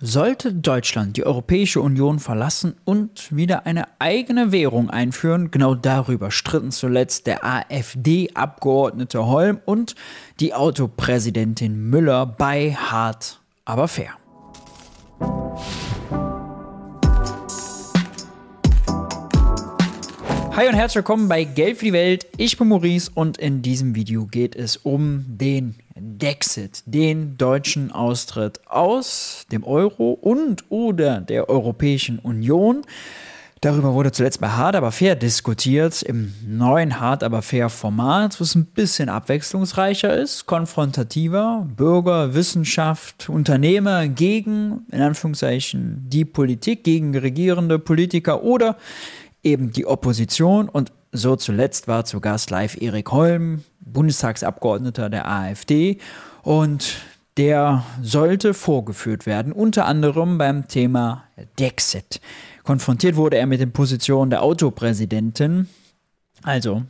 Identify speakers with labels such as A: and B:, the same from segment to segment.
A: Sollte Deutschland die Europäische Union verlassen und wieder eine eigene Währung einführen, genau darüber stritten zuletzt der AfD-Abgeordnete Holm und die Autopräsidentin Müller bei Hart, aber fair. Hi und herzlich willkommen bei Geld für die Welt. Ich bin Maurice und in diesem Video geht es um den Dexit, den deutschen Austritt aus dem Euro und oder der Europäischen Union. Darüber wurde zuletzt bei Hard aber fair diskutiert, im neuen Hard aber fair Format, was ein bisschen abwechslungsreicher ist, konfrontativer, Bürger, Wissenschaft, Unternehmer gegen, in Anführungszeichen, die Politik, gegen regierende Politiker oder eben die Opposition und so zuletzt war zu Gast live Erik Holm, Bundestagsabgeordneter der AfD und der sollte vorgeführt werden, unter anderem beim Thema Dexit. Konfrontiert wurde er mit den Positionen der Autopräsidentin, also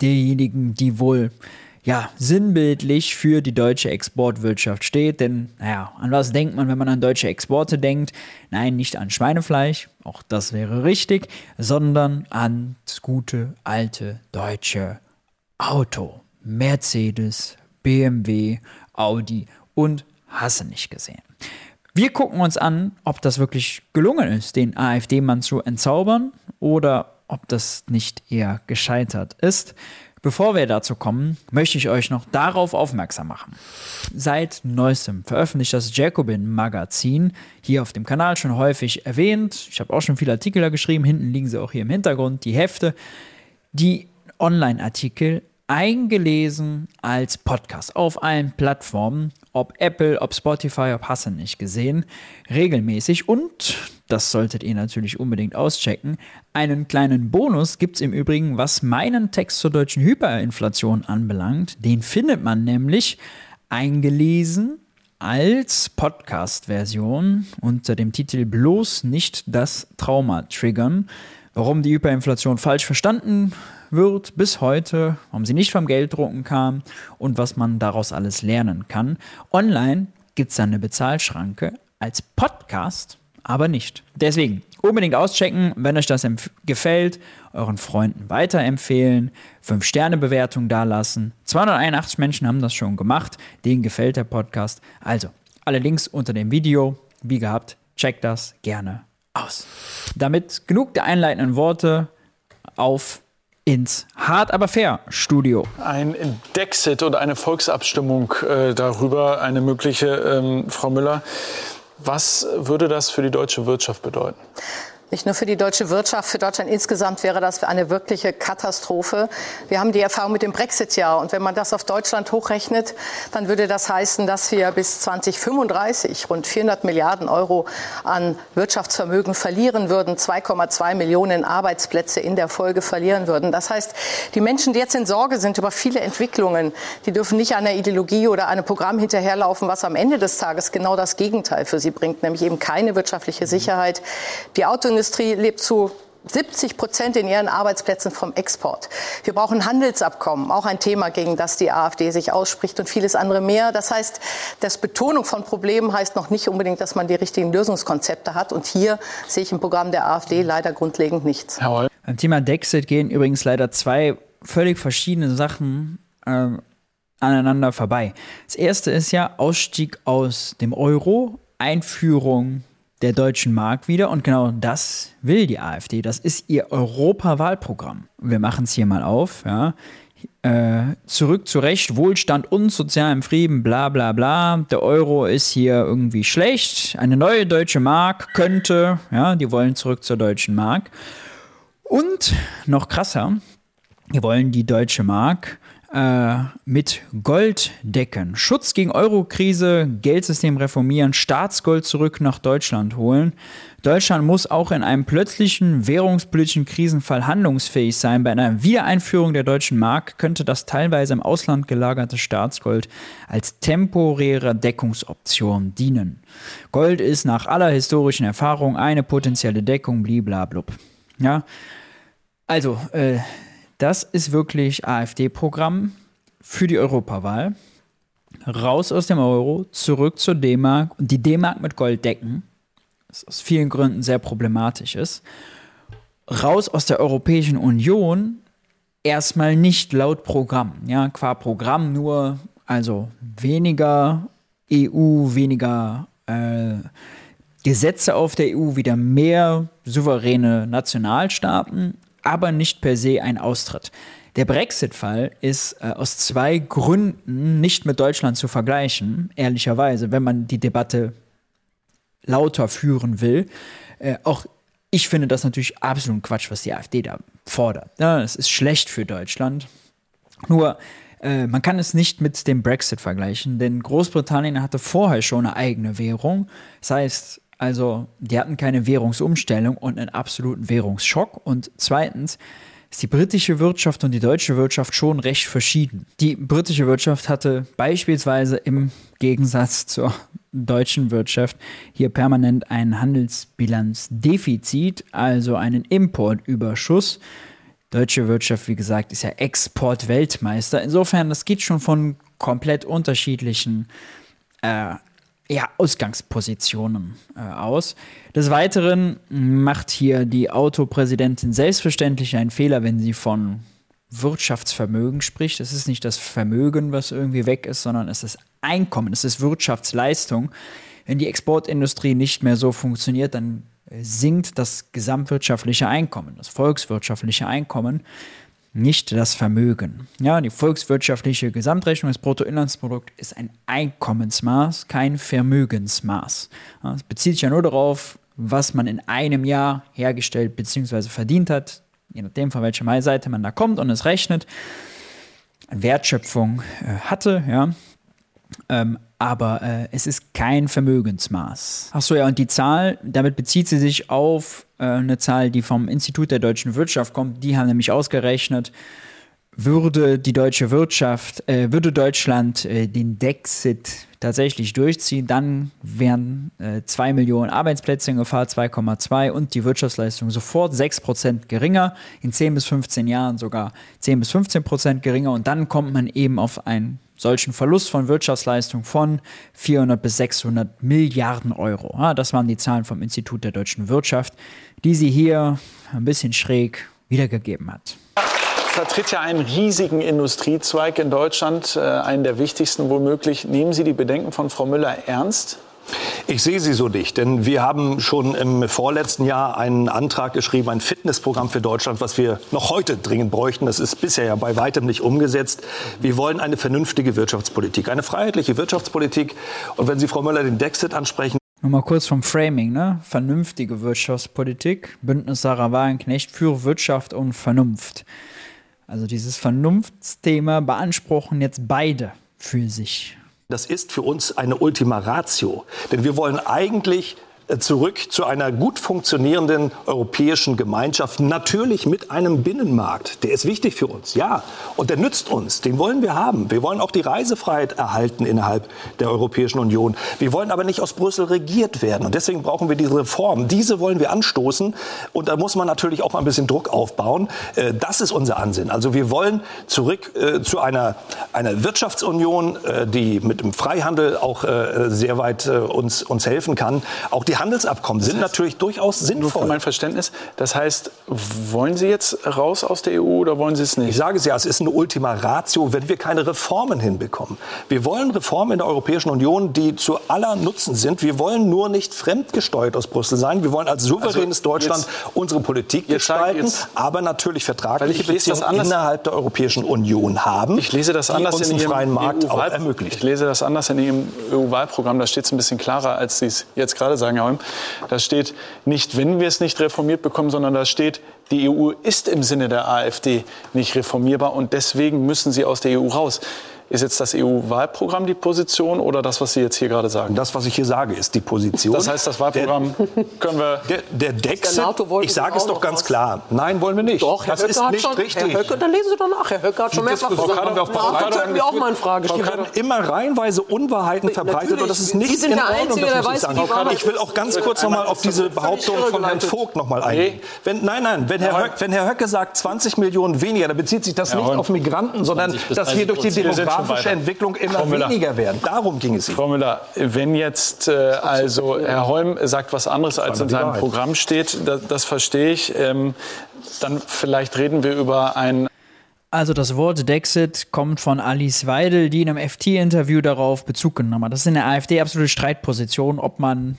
A: derjenigen, die wohl ja, sinnbildlich für die deutsche Exportwirtschaft steht. Denn, naja, an was denkt man, wenn man an deutsche Exporte denkt? Nein, nicht an Schweinefleisch, auch das wäre richtig, sondern an das gute alte deutsche Auto. Mercedes, BMW, Audi und hasse nicht gesehen. Wir gucken uns an, ob das wirklich gelungen ist, den AfD-Mann zu entzaubern oder ob das nicht eher gescheitert ist. Bevor wir dazu kommen, möchte ich euch noch darauf aufmerksam machen. Seit neuestem veröffentlicht das Jacobin Magazin, hier auf dem Kanal schon häufig erwähnt. Ich habe auch schon viele Artikel da geschrieben, hinten liegen sie auch hier im Hintergrund, die Hefte. Die Online-Artikel eingelesen als Podcast auf allen Plattformen, ob Apple, ob Spotify, ob Hasse nicht gesehen, regelmäßig und das solltet ihr natürlich unbedingt auschecken. Einen kleinen Bonus gibt es im Übrigen, was meinen Text zur deutschen Hyperinflation anbelangt. Den findet man nämlich eingelesen als Podcast-Version unter dem Titel Bloß nicht das Trauma triggern. Warum die Hyperinflation falsch verstanden wird bis heute, warum sie nicht vom Gelddrucken kam und was man daraus alles lernen kann. Online gibt es eine Bezahlschranke als Podcast aber nicht. Deswegen unbedingt auschecken, wenn euch das gefällt, euren Freunden weiterempfehlen, 5-Sterne-Bewertung dalassen. 281 Menschen haben das schon gemacht, denen gefällt der Podcast. Also, alle Links unter dem Video. Wie gehabt, checkt das gerne aus. Damit genug der einleitenden Worte auf ins Hart aber fair Studio.
B: Ein Dexit oder eine Volksabstimmung äh, darüber, eine mögliche, ähm, Frau Müller. Was würde das für die deutsche Wirtschaft bedeuten?
C: Nicht nur für die deutsche Wirtschaft, für Deutschland insgesamt wäre das eine wirkliche Katastrophe. Wir haben die Erfahrung mit dem Brexit ja. Und wenn man das auf Deutschland hochrechnet, dann würde das heißen, dass wir bis 2035 rund 400 Milliarden Euro an Wirtschaftsvermögen verlieren würden, 2,2 Millionen Arbeitsplätze in der Folge verlieren würden. Das heißt, die Menschen, die jetzt in Sorge sind über viele Entwicklungen, die dürfen nicht einer Ideologie oder einem Programm hinterherlaufen, was am Ende des Tages genau das Gegenteil für sie bringt, nämlich eben keine wirtschaftliche Sicherheit. Die Autoindustrie Industrie lebt zu 70 Prozent in ihren Arbeitsplätzen vom Export. Wir brauchen Handelsabkommen, auch ein Thema, gegen das die AfD sich ausspricht und vieles andere mehr. Das heißt, das Betonung von Problemen heißt noch nicht unbedingt, dass man die richtigen Lösungskonzepte hat. Und hier sehe ich im Programm der AfD leider grundlegend nichts.
A: Jawohl. Beim Thema Dexit gehen übrigens leider zwei völlig verschiedene Sachen äh, aneinander vorbei. Das erste ist ja Ausstieg aus dem Euro, Einführung der deutschen Mark wieder. Und genau das will die AfD. Das ist ihr Europawahlprogramm. Wir machen es hier mal auf. Ja. Äh, zurück zu Recht, Wohlstand und sozialem Frieden, bla bla bla. Der Euro ist hier irgendwie schlecht. Eine neue deutsche Mark könnte, ja, die wollen zurück zur deutschen Mark. Und noch krasser, die wollen die deutsche Mark äh, mit Gold decken. Schutz gegen Eurokrise, Geldsystem reformieren, Staatsgold zurück nach Deutschland holen. Deutschland muss auch in einem plötzlichen währungspolitischen Krisenfall handlungsfähig sein. Bei einer Wiedereinführung der deutschen Mark könnte das teilweise im Ausland gelagerte Staatsgold als temporäre Deckungsoption dienen. Gold ist nach aller historischen Erfahrung eine potenzielle Deckung, bliblablub. Ja, also, äh, das ist wirklich AfD-Programm für die Europawahl. Raus aus dem Euro, zurück zur D-Mark und die D-Mark mit Gold decken. was aus vielen Gründen sehr problematisch ist. Raus aus der Europäischen Union erstmal nicht laut Programm. Ja, qua Programm nur, also weniger EU, weniger äh, Gesetze auf der EU, wieder mehr souveräne Nationalstaaten, aber nicht per se ein Austritt. Der Brexit-Fall ist äh, aus zwei Gründen nicht mit Deutschland zu vergleichen, ehrlicherweise, wenn man die Debatte lauter führen will. Äh, auch ich finde das natürlich absolut Quatsch, was die AfD da fordert. Ja, es ist schlecht für Deutschland. Nur, äh, man kann es nicht mit dem Brexit vergleichen, denn Großbritannien hatte vorher schon eine eigene Währung. Das heißt, also, die hatten keine Währungsumstellung und einen absoluten Währungsschock. Und zweitens, ist die britische Wirtschaft und die deutsche Wirtschaft schon recht verschieden. Die britische Wirtschaft hatte beispielsweise im Gegensatz zur deutschen Wirtschaft hier permanent ein Handelsbilanzdefizit, also einen Importüberschuss. Deutsche Wirtschaft, wie gesagt, ist ja Exportweltmeister. Insofern, das geht schon von komplett unterschiedlichen äh, ja, Ausgangspositionen äh, aus. Des Weiteren macht hier die Autopräsidentin selbstverständlich einen Fehler, wenn sie von Wirtschaftsvermögen spricht. Es ist nicht das Vermögen, was irgendwie weg ist, sondern es ist Einkommen, es ist Wirtschaftsleistung. Wenn die Exportindustrie nicht mehr so funktioniert, dann sinkt das gesamtwirtschaftliche Einkommen, das volkswirtschaftliche Einkommen nicht das Vermögen. Ja, die volkswirtschaftliche Gesamtrechnung des Bruttoinlandsprodukts ist ein Einkommensmaß, kein Vermögensmaß. Es bezieht sich ja nur darauf, was man in einem Jahr hergestellt bzw. verdient hat, je nachdem, von welcher Seite man da kommt und es rechnet, Wertschöpfung äh, hatte, ja. Ähm, aber äh, es ist kein Vermögensmaß. Achso, ja, und die Zahl, damit bezieht sie sich auf äh, eine Zahl, die vom Institut der deutschen Wirtschaft kommt. Die haben nämlich ausgerechnet, würde die deutsche Wirtschaft, äh, würde Deutschland äh, den Dexit tatsächlich durchziehen, dann wären äh, 2 Millionen Arbeitsplätze in Gefahr, 2,2 und die Wirtschaftsleistung sofort 6 Prozent geringer, in 10 bis 15 Jahren sogar 10 bis 15 Prozent geringer und dann kommt man eben auf einen solchen Verlust von Wirtschaftsleistung von 400 bis 600 Milliarden Euro. Ja, das waren die Zahlen vom Institut der deutschen Wirtschaft, die sie hier ein bisschen schräg wiedergegeben hat
B: vertritt ja einen riesigen Industriezweig in Deutschland, äh, einen der wichtigsten womöglich. Nehmen Sie die Bedenken von Frau Müller ernst?
D: Ich sehe sie so nicht, denn wir haben schon im vorletzten Jahr einen Antrag geschrieben, ein Fitnessprogramm für Deutschland, was wir noch heute dringend bräuchten. Das ist bisher ja bei weitem nicht umgesetzt. Wir wollen eine vernünftige Wirtschaftspolitik, eine freiheitliche Wirtschaftspolitik. Und wenn Sie, Frau Müller, den Dexit ansprechen,
A: Nochmal kurz vom Framing, ne? Vernünftige Wirtschaftspolitik, Bündnis Sarah Wagenknecht für Wirtschaft und Vernunft. Also dieses Vernunftsthema beanspruchen jetzt beide für sich.
D: Das ist für uns eine Ultima Ratio. Denn wir wollen eigentlich zurück zu einer gut funktionierenden europäischen Gemeinschaft, natürlich mit einem Binnenmarkt. Der ist wichtig für uns, ja. Und der nützt uns, den wollen wir haben. Wir wollen auch die Reisefreiheit erhalten innerhalb der Europäischen Union. Wir wollen aber nicht aus Brüssel regiert werden. Und deswegen brauchen wir diese Reform. Diese wollen wir anstoßen. Und da muss man natürlich auch mal ein bisschen Druck aufbauen. Äh, das ist unser Ansinn. Also wir wollen zurück äh, zu einer, einer Wirtschaftsunion, die mit dem Freihandel auch sehr weit uns, uns helfen kann. Auch die die Handelsabkommen sind das heißt, natürlich durchaus sinnvoll. Nur
B: für mein Verständnis. Das heißt, wollen Sie jetzt raus aus der EU oder wollen Sie es nicht?
D: Ich sage es ja, es ist eine Ultima Ratio, wenn wir keine Reformen hinbekommen. Wir wollen Reformen in der Europäischen Union, die zu aller Nutzen sind. Wir wollen nur nicht fremdgesteuert aus Brüssel sein. Wir wollen als souveränes also Deutschland unsere Politik gestalten, aber natürlich vertragliche Beziehungen innerhalb der Europäischen Union haben,
B: ich lese das anders
D: in freien Markt auch ermöglicht.
B: Ich lese das anders in Ihrem EU-Wahlprogramm. Da steht es ein bisschen klarer, als Sie es jetzt gerade sagen, Holm. Da steht nicht, wenn wir es nicht reformiert bekommen, sondern da steht, die EU ist im Sinne der AfD nicht reformierbar und deswegen müssen sie aus der EU raus. Ist jetzt das EU-Wahlprogramm die Position oder das, was Sie jetzt hier gerade sagen?
D: Das, was ich hier sage, ist die Position.
B: Das heißt, das Wahlprogramm der, können wir.
D: Der, der Dexit, ich sage es doch ganz raus. klar. Nein, wollen wir nicht.
E: Doch, Herr das Höcke ist nicht schon, richtig. Herr Höcke, dann lesen Sie doch nach. Herr Höcke hat schon mehrfach gesagt,
D: wir auf NATO können wir auch mal in Frage stellen. werden immer reihenweise Unwahrheiten verbreitet und das ist nicht in Ordnung, das muss ich sagen. Ich will auch ganz kurz noch mal auf diese Behauptung von Herrn Vogt noch mal eingehen. Wenn, nein, nein, wenn Herr, Höcke, wenn Herr Höcke sagt 20 Millionen weniger, dann bezieht sich das nicht auf Migranten, sondern dass wir durch die Demografie demografische Entwicklung immer weniger werden. Darum ging es.
B: Frau Müller, wenn jetzt äh, also Herr Holm sagt was anderes, als in seinem Programm steht, das, das verstehe ich. Ähm, dann vielleicht reden wir über ein
A: also das Wort Dexit kommt von Alice Weidel, die in einem FT-Interview darauf Bezug genommen hat. Das ist in der AfD absolute Streitposition, ob man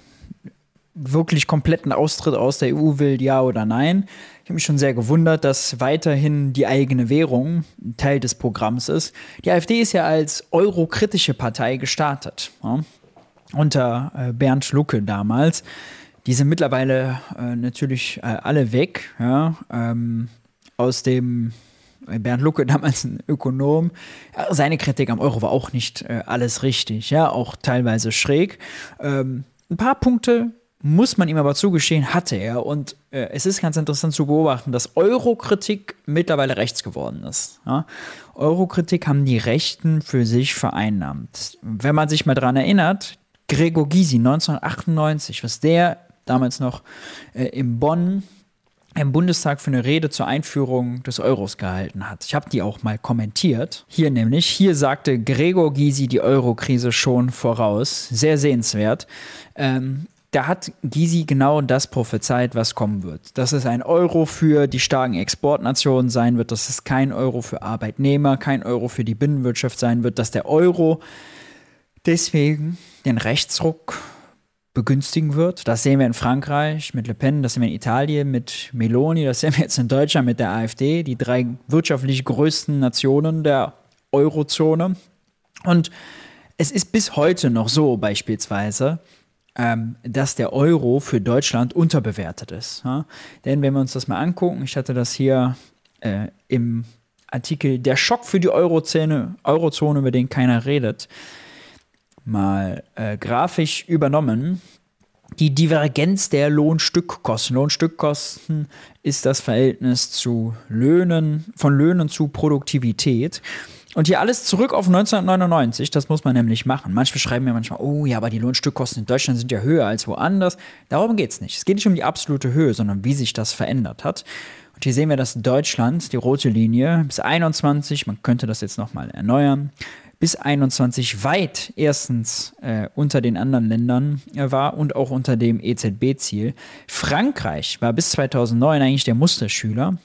A: wirklich kompletten Austritt aus der EU will, ja oder nein. Ich habe mich schon sehr gewundert, dass weiterhin die eigene Währung Teil des Programms ist. Die AfD ist ja als eurokritische Partei gestartet. Ja? Unter äh, Bernd Lucke damals. Die sind mittlerweile äh, natürlich äh, alle weg. Ja? Ähm, aus dem Bernd Lucke, damals ein Ökonom, seine Kritik am Euro war auch nicht äh, alles richtig, ja, auch teilweise schräg. Ähm, ein paar Punkte muss man ihm aber zugestehen, hatte er. Und äh, es ist ganz interessant zu beobachten, dass Eurokritik mittlerweile rechts geworden ist. Ja? Eurokritik haben die Rechten für sich vereinnahmt. Wenn man sich mal daran erinnert, Gregor Gysi 1998, was der damals noch äh, in Bonn im Bundestag für eine Rede zur Einführung des Euros gehalten hat. Ich habe die auch mal kommentiert. Hier nämlich, hier sagte Gregor Gysi die Eurokrise schon voraus. Sehr sehenswert. Ähm, da hat Gysi genau das prophezeit, was kommen wird. Dass es ein Euro für die starken Exportnationen sein wird, dass es kein Euro für Arbeitnehmer, kein Euro für die Binnenwirtschaft sein wird, dass der Euro deswegen den Rechtsruck begünstigen wird. Das sehen wir in Frankreich mit Le Pen, das sehen wir in Italien mit Meloni, das sehen wir jetzt in Deutschland mit der AfD, die drei wirtschaftlich größten Nationen der Eurozone. Und es ist bis heute noch so beispielsweise, ähm, dass der Euro für Deutschland unterbewertet ist. Ja? Denn wenn wir uns das mal angucken, ich hatte das hier äh, im Artikel Der Schock für die Eurozone, Eurozone, über den keiner redet, mal äh, grafisch übernommen. Die Divergenz der Lohnstückkosten. Lohnstückkosten ist das Verhältnis zu Löhnen, von Löhnen zu Produktivität. Und hier alles zurück auf 1999, das muss man nämlich machen. Manche schreiben mir manchmal, oh ja, aber die Lohnstückkosten in Deutschland sind ja höher als woanders. Darum geht es nicht. Es geht nicht um die absolute Höhe, sondern wie sich das verändert hat. Und hier sehen wir, dass Deutschland, die rote Linie, bis 21, man könnte das jetzt nochmal erneuern, bis 21 weit erstens äh, unter den anderen Ländern äh, war und auch unter dem EZB-Ziel. Frankreich war bis 2009 eigentlich der Musterschüler.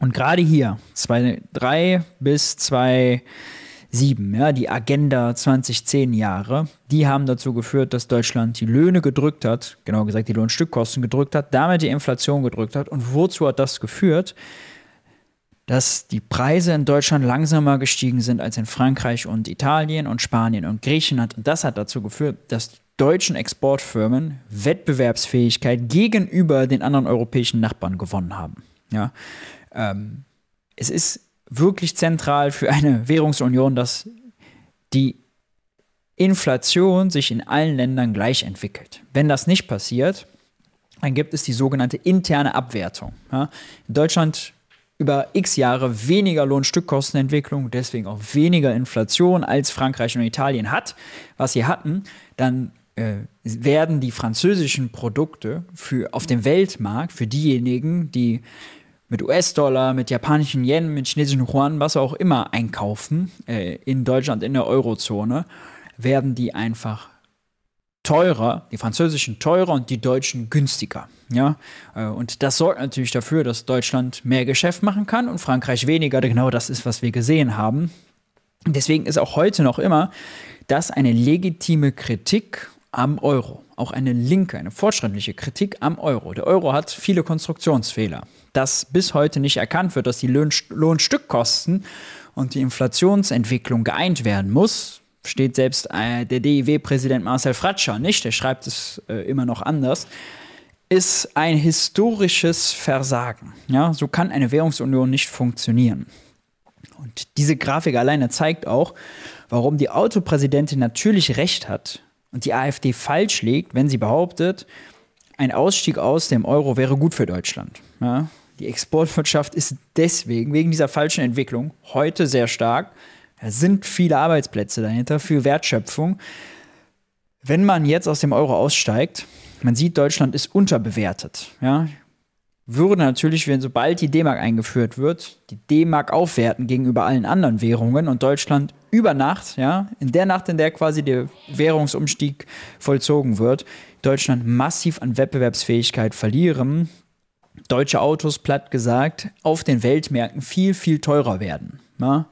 A: Und gerade hier, 2003 bis 2007, ja, die Agenda 2010 Jahre, die haben dazu geführt, dass Deutschland die Löhne gedrückt hat, genau gesagt die Lohnstückkosten gedrückt hat, damit die Inflation gedrückt hat. Und wozu hat das geführt? dass die Preise in Deutschland langsamer gestiegen sind als in Frankreich und Italien und Spanien und Griechenland. Und das hat dazu geführt, dass deutschen Exportfirmen Wettbewerbsfähigkeit gegenüber den anderen europäischen Nachbarn gewonnen haben. Ja, ähm, es ist wirklich zentral für eine Währungsunion, dass die Inflation sich in allen Ländern gleich entwickelt. Wenn das nicht passiert, dann gibt es die sogenannte interne Abwertung. Ja, in Deutschland über x Jahre weniger Lohnstückkostenentwicklung, deswegen auch weniger Inflation als Frankreich und Italien hat, was sie hatten, dann äh, werden die französischen Produkte für, auf dem Weltmarkt für diejenigen, die mit US-Dollar, mit japanischen Yen, mit chinesischen Yuan, was auch immer einkaufen äh, in Deutschland, in der Eurozone, werden die einfach teurer, die französischen teurer und die deutschen günstiger. Ja, äh, und das sorgt natürlich dafür, dass Deutschland mehr Geschäft machen kann und Frankreich weniger. Genau das ist, was wir gesehen haben. Deswegen ist auch heute noch immer das eine legitime Kritik am Euro. Auch eine linke, eine fortschrittliche Kritik am Euro. Der Euro hat viele Konstruktionsfehler. Dass bis heute nicht erkannt wird, dass die Lohnstückkosten und die Inflationsentwicklung geeint werden muss, steht selbst äh, der DIW-Präsident Marcel Fratscher nicht. Der schreibt es äh, immer noch anders ist ein historisches Versagen. Ja, so kann eine Währungsunion nicht funktionieren. Und diese Grafik alleine zeigt auch, warum die Autopräsidentin natürlich recht hat und die AfD falsch liegt, wenn sie behauptet, ein Ausstieg aus dem Euro wäre gut für Deutschland. Ja, die Exportwirtschaft ist deswegen, wegen dieser falschen Entwicklung, heute sehr stark. Da sind viele Arbeitsplätze dahinter, für Wertschöpfung. Wenn man jetzt aus dem Euro aussteigt, man sieht, Deutschland ist unterbewertet. Ja? Würde natürlich, wenn sobald die D-Mark eingeführt wird, die D-Mark aufwerten gegenüber allen anderen Währungen und Deutschland über Nacht, ja, in der Nacht, in der quasi der Währungsumstieg vollzogen wird, Deutschland massiv an Wettbewerbsfähigkeit verlieren, deutsche Autos, platt gesagt, auf den Weltmärkten viel, viel teurer werden. Ja.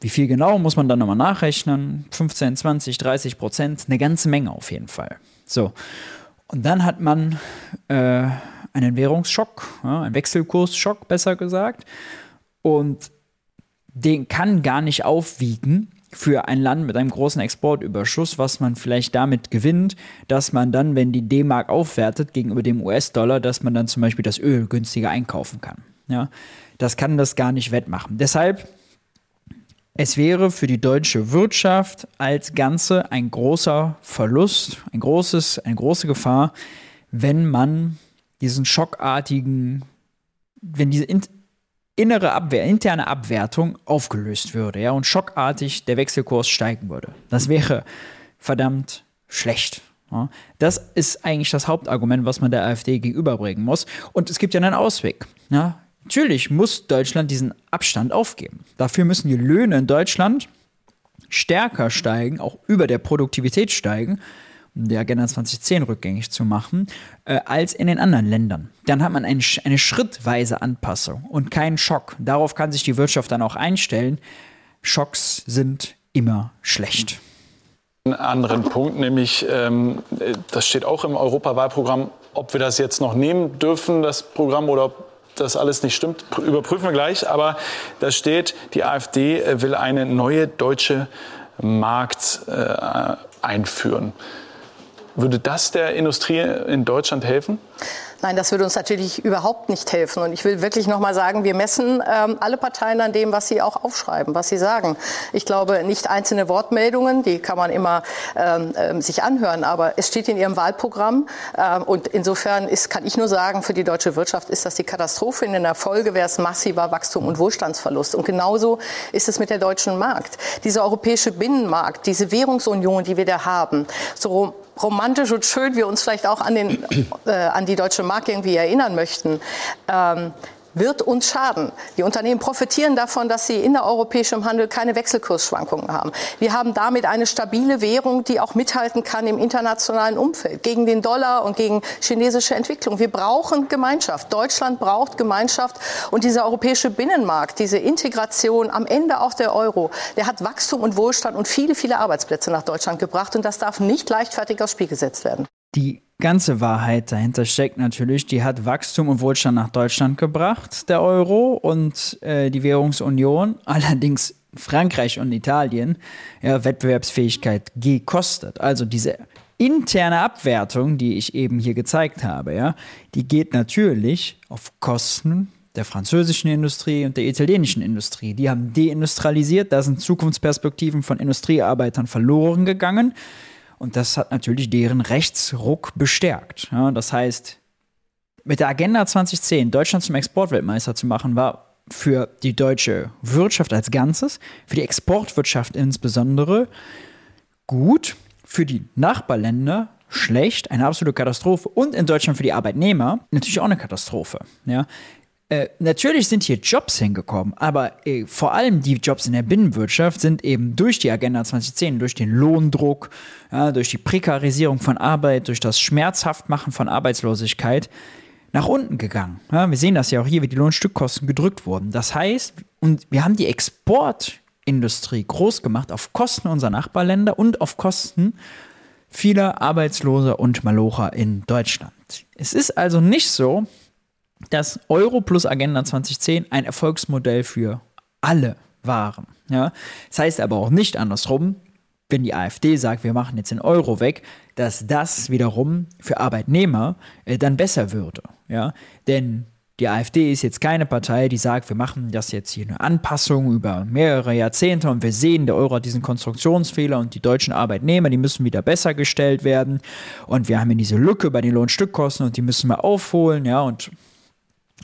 A: Wie viel genau, muss man dann nochmal nachrechnen. 15, 20, 30 Prozent, eine ganze Menge auf jeden Fall. So. Und dann hat man äh, einen Währungsschock, ja, einen Wechselkursschock besser gesagt. Und den kann gar nicht aufwiegen für ein Land mit einem großen Exportüberschuss, was man vielleicht damit gewinnt, dass man dann, wenn die D-Mark aufwertet gegenüber dem US-Dollar, dass man dann zum Beispiel das Öl günstiger einkaufen kann. Ja, das kann das gar nicht wettmachen. Deshalb, es wäre für die deutsche Wirtschaft als Ganze ein großer Verlust, ein großes, eine große Gefahr, wenn man diesen schockartigen, wenn diese in, innere Abwehr, interne Abwertung aufgelöst würde, ja, und schockartig der Wechselkurs steigen würde. Das wäre verdammt schlecht. Ja. Das ist eigentlich das Hauptargument, was man der AfD gegenüberbringen muss. Und es gibt ja einen Ausweg. Ja. Natürlich muss Deutschland diesen Abstand aufgeben. Dafür müssen die Löhne in Deutschland stärker steigen, auch über der Produktivität steigen der Agenda 2010 rückgängig zu machen, äh, als in den anderen Ländern. Dann hat man ein, eine schrittweise Anpassung und keinen Schock. Darauf kann sich die Wirtschaft dann auch einstellen. Schocks sind immer schlecht.
B: Einen anderen Punkt, nämlich, ähm, das steht auch im Europawahlprogramm, ob wir das jetzt noch nehmen dürfen, das Programm, oder ob das alles nicht stimmt, überprüfen wir gleich. Aber da steht, die AfD will eine neue deutsche Markt äh, einführen. Würde das der Industrie in Deutschland helfen?
C: Nein, das würde uns natürlich überhaupt nicht helfen. Und ich will wirklich noch mal sagen, wir messen ähm, alle Parteien an dem, was sie auch aufschreiben, was sie sagen. Ich glaube, nicht einzelne Wortmeldungen, die kann man immer ähm, ähm sich anhören, aber es steht in ihrem Wahlprogramm. Ähm, und insofern ist, kann ich nur sagen, für die deutsche Wirtschaft ist das die Katastrophe. In der Folge wäre es massiver Wachstum und Wohlstandsverlust. Und genauso ist es mit der deutschen Markt. Dieser europäische Binnenmarkt, diese Währungsunion, die wir da haben, so romantisch und schön wir uns vielleicht auch an, den, äh, an die deutsche Mark irgendwie erinnern möchten. Ähm, wird uns schaden. Die Unternehmen profitieren davon, dass sie innereuropäischem Handel keine Wechselkursschwankungen haben. Wir haben damit eine stabile Währung, die auch mithalten kann im internationalen Umfeld gegen den Dollar und gegen chinesische Entwicklung. Wir brauchen Gemeinschaft. Deutschland braucht Gemeinschaft und dieser europäische Binnenmarkt, diese Integration, am Ende auch der Euro, der hat Wachstum und Wohlstand und viele, viele Arbeitsplätze nach Deutschland gebracht und das darf nicht leichtfertig aufs Spiel gesetzt werden.
A: Die ganze Wahrheit dahinter steckt natürlich, die hat Wachstum und Wohlstand nach Deutschland gebracht, der Euro und äh, die Währungsunion. Allerdings Frankreich und Italien ja, Wettbewerbsfähigkeit gekostet. Also diese interne Abwertung, die ich eben hier gezeigt habe, ja, die geht natürlich auf Kosten der französischen Industrie und der italienischen Industrie. Die haben deindustrialisiert, da sind Zukunftsperspektiven von Industriearbeitern verloren gegangen. Und das hat natürlich deren Rechtsruck bestärkt. Ja, das heißt, mit der Agenda 2010 Deutschland zum Exportweltmeister zu machen, war für die deutsche Wirtschaft als Ganzes, für die Exportwirtschaft insbesondere gut, für die Nachbarländer schlecht, eine absolute Katastrophe und in Deutschland für die Arbeitnehmer natürlich auch eine Katastrophe. Ja. Äh, natürlich sind hier Jobs hingekommen, aber äh, vor allem die Jobs in der Binnenwirtschaft sind eben durch die Agenda 2010, durch den Lohndruck, ja, durch die Prekarisierung von Arbeit, durch das Schmerzhaftmachen von Arbeitslosigkeit nach unten gegangen. Ja, wir sehen das ja auch hier, wie die Lohnstückkosten gedrückt wurden. Das heißt, und wir haben die Exportindustrie groß gemacht auf Kosten unserer Nachbarländer und auf Kosten vieler Arbeitsloser und Malocher in Deutschland. Es ist also nicht so, dass Euro plus Agenda 2010 ein Erfolgsmodell für alle waren. Ja? Das heißt aber auch nicht andersrum, wenn die AfD sagt, wir machen jetzt den Euro weg, dass das wiederum für Arbeitnehmer äh, dann besser würde. Ja? Denn die AfD ist jetzt keine Partei, die sagt, wir machen das jetzt hier eine Anpassung über mehrere Jahrzehnte und wir sehen, der Euro hat diesen Konstruktionsfehler und die deutschen Arbeitnehmer, die müssen wieder besser gestellt werden und wir haben hier diese Lücke bei den Lohnstückkosten und die müssen wir aufholen, ja, und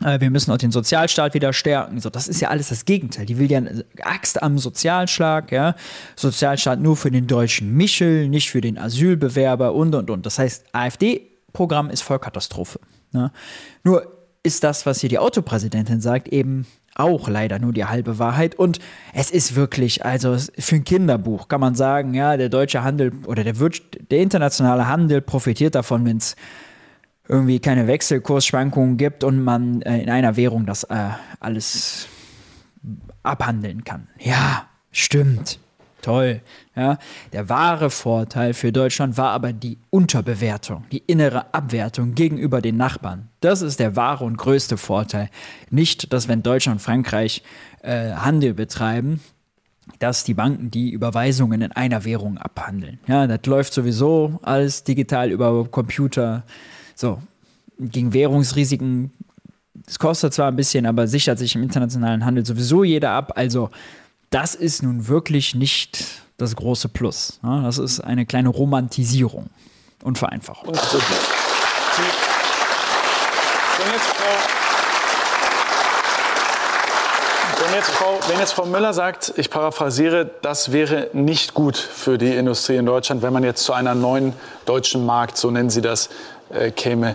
A: wir müssen auch den Sozialstaat wieder stärken. So, das ist ja alles das Gegenteil. Die will ja eine Axt am Sozialschlag, ja. Sozialstaat nur für den deutschen Michel, nicht für den Asylbewerber und und und. Das heißt, AfD-Programm ist Vollkatastrophe. Ne? Nur ist das, was hier die Autopräsidentin sagt, eben auch leider nur die halbe Wahrheit. Und es ist wirklich, also für ein Kinderbuch kann man sagen, ja, der deutsche Handel oder der, der internationale Handel profitiert davon, wenn es irgendwie keine Wechselkursschwankungen gibt und man äh, in einer Währung das äh, alles abhandeln kann. Ja, stimmt. Toll. Ja. Der wahre Vorteil für Deutschland war aber die Unterbewertung, die innere Abwertung gegenüber den Nachbarn. Das ist der wahre und größte Vorteil. Nicht, dass wenn Deutschland und Frankreich äh, Handel betreiben, dass die Banken die Überweisungen in einer Währung abhandeln. Ja, das läuft sowieso alles digital über Computer. So, gegen Währungsrisiken, es kostet zwar ein bisschen, aber sichert sich im internationalen Handel sowieso jeder ab. Also das ist nun wirklich nicht das große Plus. Das ist eine kleine Romantisierung und Vereinfachung. Und
B: jetzt Frau, wenn, jetzt Frau, wenn jetzt Frau Müller sagt, ich paraphrasiere, das wäre nicht gut für die Industrie in Deutschland, wenn man jetzt zu einer neuen deutschen Markt, so nennen Sie das, äh, käme,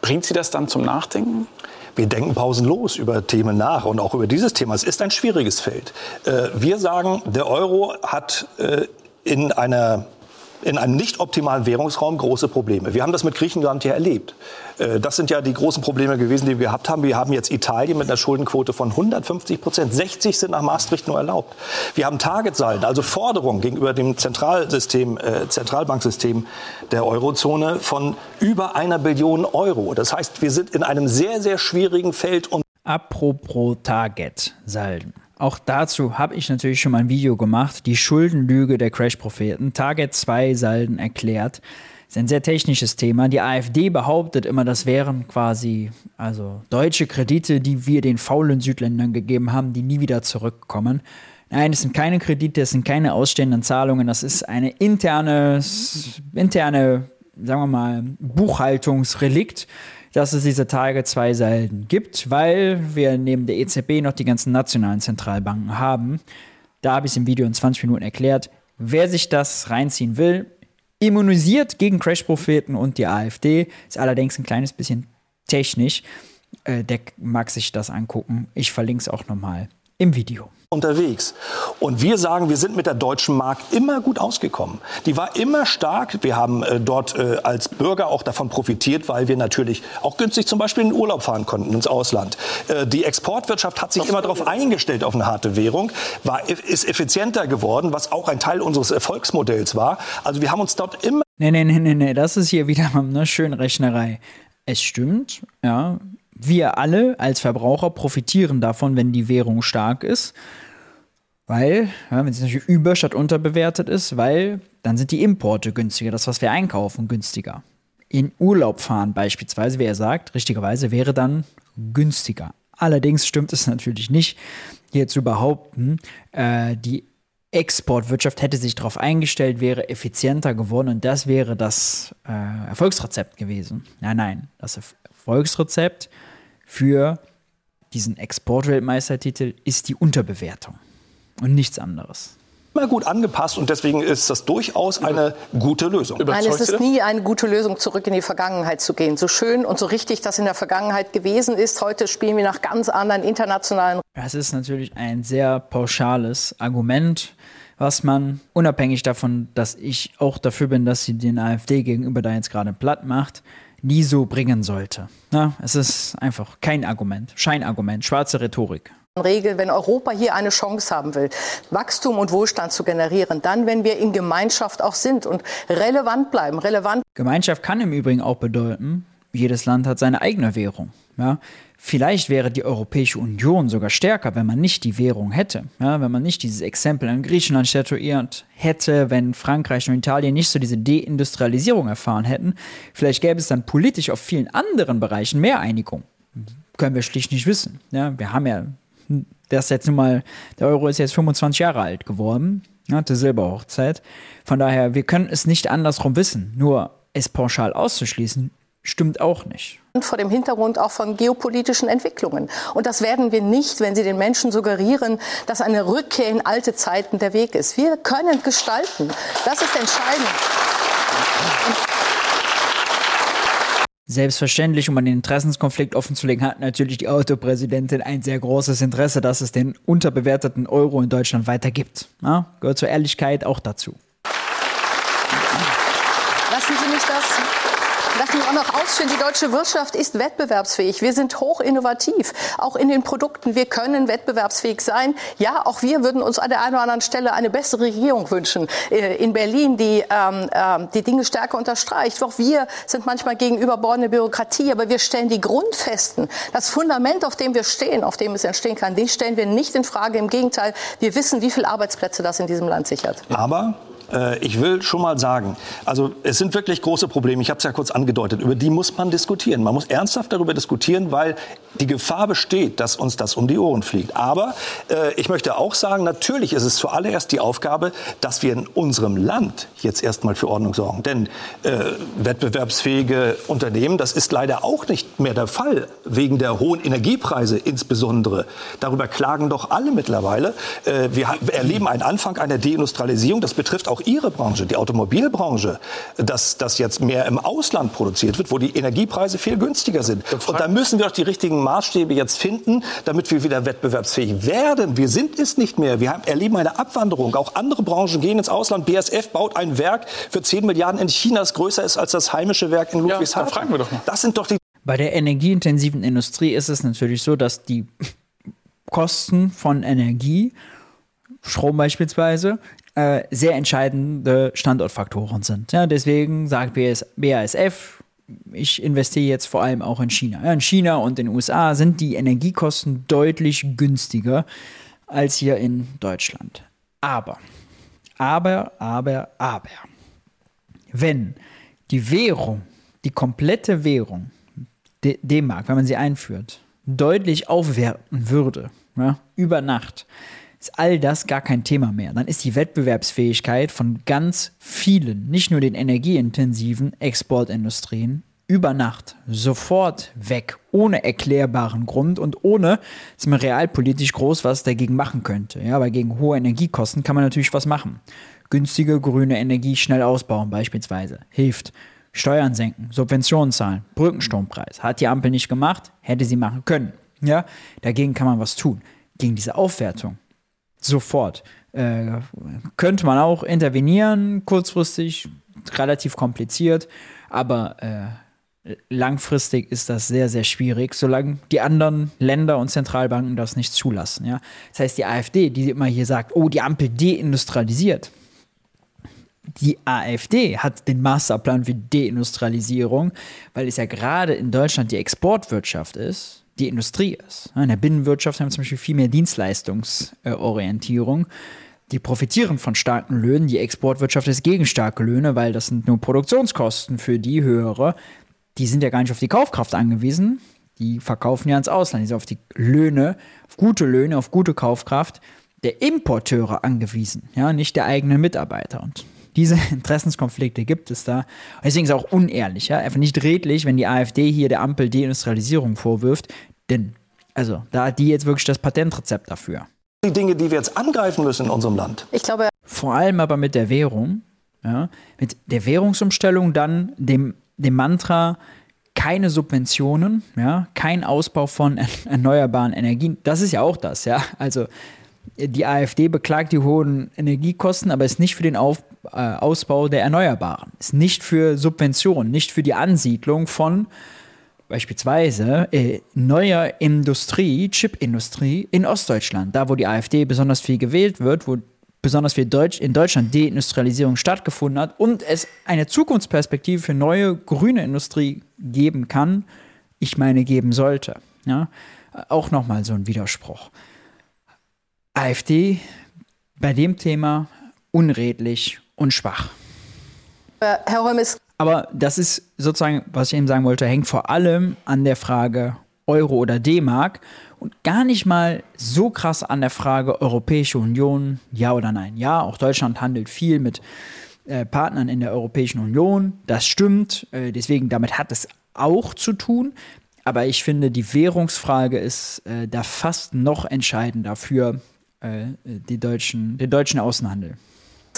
B: bringt Sie das dann zum Nachdenken?
D: Wir denken pausenlos über Themen nach und auch über dieses Thema. Es ist ein schwieriges Feld. Äh, wir sagen, der Euro hat äh, in einer in einem nicht optimalen Währungsraum große Probleme. Wir haben das mit Griechenland ja erlebt. Äh, das sind ja die großen Probleme gewesen, die wir gehabt haben. Wir haben jetzt Italien mit einer Schuldenquote von 150 Prozent. 60 sind nach Maastricht nur erlaubt. Wir haben Targetsalden, also Forderungen gegenüber dem Zentralsystem, äh, Zentralbanksystem der Eurozone von über einer Billion Euro. Das heißt, wir sind in einem sehr, sehr schwierigen Feld.
A: Und Apropos Target-Salden. Auch dazu habe ich natürlich schon mal ein Video gemacht, die Schuldenlüge der Crash-Propheten, Target 2 Salden erklärt. Das ist ein sehr technisches Thema. Die AfD behauptet immer, das wären quasi also deutsche Kredite, die wir den faulen Südländern gegeben haben, die nie wieder zurückkommen. Nein, es sind keine Kredite, es sind keine ausstehenden Zahlungen, das ist eine interne, interne, sagen wir mal, Buchhaltungsrelikt dass es diese Tage zwei Seiten gibt, weil wir neben der EZB noch die ganzen nationalen Zentralbanken haben. Da habe ich es im Video in 20 Minuten erklärt. Wer sich das reinziehen will, immunisiert gegen Crash-Propheten und die AfD, ist allerdings ein kleines bisschen technisch. Äh, der mag sich das angucken. Ich verlinke es auch nochmal im Video
D: unterwegs. Und wir sagen, wir sind mit der deutschen Mark immer gut ausgekommen. Die war immer stark. Wir haben äh, dort äh, als Bürger auch davon profitiert, weil wir natürlich auch günstig zum Beispiel in den Urlaub fahren konnten ins Ausland. Äh, die Exportwirtschaft hat sich immer darauf eingestellt, auf eine harte Währung, war, ist effizienter geworden, was auch ein Teil unseres Erfolgsmodells war. Also wir haben uns dort immer...
A: Nee, nee, nee, nee, nee, das ist hier wieder eine schöne Rechnerei. Es stimmt, ja, wir alle als Verbraucher profitieren davon, wenn die Währung stark ist. Weil, ja, wenn sie natürlich über- statt unterbewertet ist, weil dann sind die Importe günstiger, das, was wir einkaufen, günstiger. In Urlaub fahren beispielsweise, wie er sagt, richtigerweise wäre dann günstiger. Allerdings stimmt es natürlich nicht, hier zu behaupten, äh, die Exportwirtschaft hätte sich darauf eingestellt, wäre effizienter geworden und das wäre das äh, Erfolgsrezept gewesen. Nein, nein, das Erfolgsrezept für diesen Exportweltmeistertitel ist die Unterbewertung und nichts anderes
D: immer gut angepasst und deswegen ist das durchaus eine gute Lösung.
C: Nein, es ist nie eine gute Lösung, zurück in die Vergangenheit zu gehen. So schön und so richtig das in der Vergangenheit gewesen ist, heute spielen wir nach ganz anderen internationalen.
A: Das ist natürlich ein sehr pauschales Argument, was man unabhängig davon, dass ich auch dafür bin, dass sie den AfD gegenüber da jetzt gerade platt macht, nie so bringen sollte. Na, es ist einfach kein Argument, Scheinargument, schwarze Rhetorik.
C: Regel, wenn Europa hier eine Chance haben will, Wachstum und Wohlstand zu generieren, dann, wenn wir in Gemeinschaft auch sind und relevant bleiben, relevant.
A: Gemeinschaft kann im Übrigen auch bedeuten, jedes Land hat seine eigene Währung. Ja? Vielleicht wäre die Europäische Union sogar stärker, wenn man nicht die Währung hätte. Ja? Wenn man nicht dieses Exempel in Griechenland statuiert hätte, wenn Frankreich und Italien nicht so diese Deindustrialisierung erfahren hätten. Vielleicht gäbe es dann politisch auf vielen anderen Bereichen mehr Einigung. Können wir schlicht nicht wissen. Ja? Wir haben ja das jetzt nun mal, der Euro ist jetzt 25 Jahre alt geworden, hatte Silberhochzeit. Von daher, wir können es nicht andersrum wissen. Nur es pauschal auszuschließen, stimmt auch nicht.
C: Und vor dem Hintergrund auch von geopolitischen Entwicklungen. Und das werden wir nicht, wenn Sie den Menschen suggerieren, dass eine Rückkehr in alte Zeiten der Weg ist. Wir können gestalten. Das ist entscheidend.
A: Selbstverständlich, um einen Interessenskonflikt offenzulegen, hat natürlich die Autopräsidentin ein sehr großes Interesse, dass es den unterbewerteten Euro in Deutschland weitergibt. Ja, gehört zur Ehrlichkeit auch dazu.
C: Lassen Sie mich das Mich auch noch ausführen, die deutsche Wirtschaft ist wettbewerbsfähig. Wir sind hoch innovativ, auch in den Produkten. Wir können wettbewerbsfähig sein. Ja, auch wir würden uns an der einen oder anderen Stelle eine bessere Regierung wünschen. Äh, in Berlin, die ähm, äh, die Dinge stärker unterstreicht. Auch wir sind manchmal gegen überbordende Bürokratie, aber wir stellen die Grundfesten, das Fundament, auf dem wir stehen, auf dem es entstehen kann, den stellen wir nicht in Frage. Im Gegenteil, wir wissen, wie viele Arbeitsplätze das in diesem Land sichert.
D: Aber äh, ich will schon mal sagen, also es sind wirklich große Probleme. Ich habe es ja kurz angedeutet. Über die muss man diskutieren. Man muss ernsthaft darüber diskutieren, weil die Gefahr besteht, dass uns das um die Ohren fliegt. Aber äh, ich möchte auch sagen, natürlich ist es zuallererst die Aufgabe, dass wir in unserem Land jetzt erstmal für Ordnung sorgen. Denn äh, wettbewerbsfähige Unternehmen, das ist leider auch nicht mehr der Fall, wegen der hohen Energiepreise insbesondere. Darüber klagen doch alle mittlerweile. Äh, wir erleben einen Anfang einer Deindustrialisierung. Das betrifft auch auch Ihre Branche, die Automobilbranche, dass das jetzt mehr im Ausland produziert wird, wo die Energiepreise viel günstiger sind. Und da müssen wir doch die richtigen Maßstäbe jetzt finden, damit wir wieder wettbewerbsfähig werden. Wir sind es nicht mehr. Wir haben, erleben eine Abwanderung. Auch andere Branchen gehen ins Ausland. BSF baut ein Werk für 10 Milliarden in China, das größer ist als das heimische Werk in Ludwigshafen. Ja, fragen wir doch mal. Das sind doch die
A: bei der energieintensiven Industrie ist es natürlich so, dass die Kosten von Energie, Strom beispielsweise, äh, sehr entscheidende Standortfaktoren sind. Ja, deswegen sagt BS, BASF, ich investiere jetzt vor allem auch in China. Ja, in China und in den USA sind die Energiekosten deutlich günstiger als hier in Deutschland. Aber, aber, aber, aber, wenn die Währung, die komplette Währung, D-Mark, wenn man sie einführt, deutlich aufwerten würde, ja, über Nacht, ist all das gar kein Thema mehr. Dann ist die Wettbewerbsfähigkeit von ganz vielen, nicht nur den energieintensiven Exportindustrien, über Nacht sofort weg, ohne erklärbaren Grund und ohne, dass man realpolitisch groß was dagegen machen könnte. Ja, weil gegen hohe Energiekosten kann man natürlich was machen. Günstige grüne Energie schnell ausbauen beispielsweise hilft. Steuern senken, Subventionen zahlen, Brückenstrompreis. Hat die Ampel nicht gemacht, hätte sie machen können. Ja, dagegen kann man was tun. Gegen diese Aufwertung sofort. Äh, könnte man auch intervenieren, kurzfristig, relativ kompliziert, aber äh, langfristig ist das sehr, sehr schwierig, solange die anderen Länder und Zentralbanken das nicht zulassen. Ja? Das heißt, die AfD, die immer hier sagt, oh, die Ampel deindustrialisiert. Die AfD hat den Masterplan für Deindustrialisierung, weil es ja gerade in Deutschland die Exportwirtschaft ist die Industrie ist. In der Binnenwirtschaft haben wir zum Beispiel viel mehr Dienstleistungsorientierung. Die profitieren von starken Löhnen. Die Exportwirtschaft ist gegen starke Löhne, weil das sind nur Produktionskosten für die höhere. Die sind ja gar nicht auf die Kaufkraft angewiesen. Die verkaufen ja ins Ausland. Die sind auf die Löhne, auf gute Löhne, auf gute Kaufkraft der Importeure angewiesen, ja, nicht der eigenen Mitarbeiter. Und diese Interessenskonflikte gibt es da. Deswegen ist es auch unehrlich, ja? einfach nicht redlich, wenn die AfD hier der Ampel Deindustrialisierung vorwirft, denn also da hat die jetzt wirklich das Patentrezept dafür.
D: Die Dinge, die wir jetzt angreifen müssen in unserem Land.
C: Ich glaube.
A: Vor allem aber mit der Währung, ja, mit der Währungsumstellung, dann dem, dem Mantra, keine Subventionen, ja, kein Ausbau von erneuerbaren Energien. Das ist ja auch das, ja. Also die AfD beklagt die hohen Energiekosten, aber ist nicht für den Auf, äh, Ausbau der Erneuerbaren, ist nicht für Subventionen, nicht für die Ansiedlung von beispielsweise äh, neuer Industrie, Chipindustrie in Ostdeutschland, da wo die AfD besonders viel gewählt wird, wo besonders viel Deutsch, in Deutschland Deindustrialisierung stattgefunden hat und es eine Zukunftsperspektive für neue grüne Industrie geben kann, ich meine geben sollte. Ja? Auch nochmal so ein Widerspruch. AfD bei dem Thema unredlich und schwach.
C: Äh, Herr Holmes.
A: Aber das ist sozusagen, was ich eben sagen wollte, hängt vor allem an der Frage Euro oder D-Mark und gar nicht mal so krass an der Frage Europäische Union, ja oder nein. Ja, auch Deutschland handelt viel mit äh, Partnern in der Europäischen Union, das stimmt, äh, deswegen damit hat es auch zu tun. Aber ich finde, die Währungsfrage ist äh, da fast noch entscheidender für äh, die deutschen, den deutschen Außenhandel.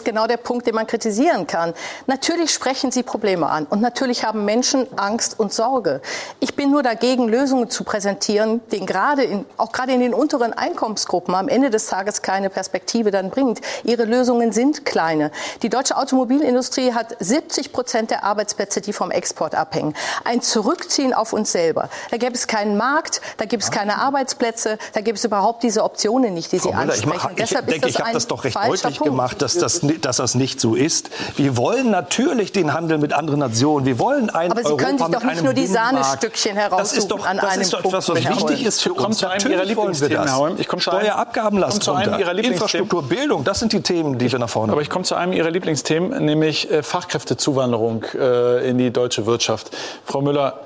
C: Genau der Punkt, den man kritisieren kann. Natürlich sprechen Sie Probleme an und natürlich haben Menschen Angst und Sorge. Ich bin nur dagegen, Lösungen zu präsentieren, die gerade in, auch gerade in den unteren Einkommensgruppen am Ende des Tages keine Perspektive dann bringt. Ihre Lösungen sind kleine. Die deutsche Automobilindustrie hat 70 Prozent der Arbeitsplätze, die vom Export abhängen. Ein Zurückziehen auf uns selber. Da gäbe es keinen Markt, da gibt es keine Arbeitsplätze, da gibt es überhaupt diese Optionen nicht, die Sie
D: Müller,
C: ansprechen.
D: Ich, ich
C: Deshalb
D: denke,
C: ist das
D: ich habe das doch recht deutlich
C: Punkt.
D: gemacht, dass das, dass das nicht so ist. Wir wollen natürlich den Handel mit anderen Nationen. Wir wollen ein
C: Aber Sie
D: Europa
C: können sich doch nicht nur die. Sahnestückchen
D: Das ist
C: heraussuchen
D: doch,
C: an
D: das
C: einem
D: ist doch
C: Punkt,
D: etwas, was wichtig ist für uns.
B: zu einem
D: Natürlich
B: Ihrer
D: wollen wir
B: Lieblingsthemen,
D: das.
B: Herr Holm. Ich komme zu einem-
D: Steuerabgabenlast
B: komme zu einem
D: runter,
B: Ihrer Lieblingsthemen.
D: Infrastruktur, Bildung, das sind die Themen, die wir nach vorne
B: Aber ich komme zu einem Ihrer Lieblingsthemen, nämlich äh, Fachkräftezuwanderung äh, in die deutsche Wirtschaft. Frau Müller,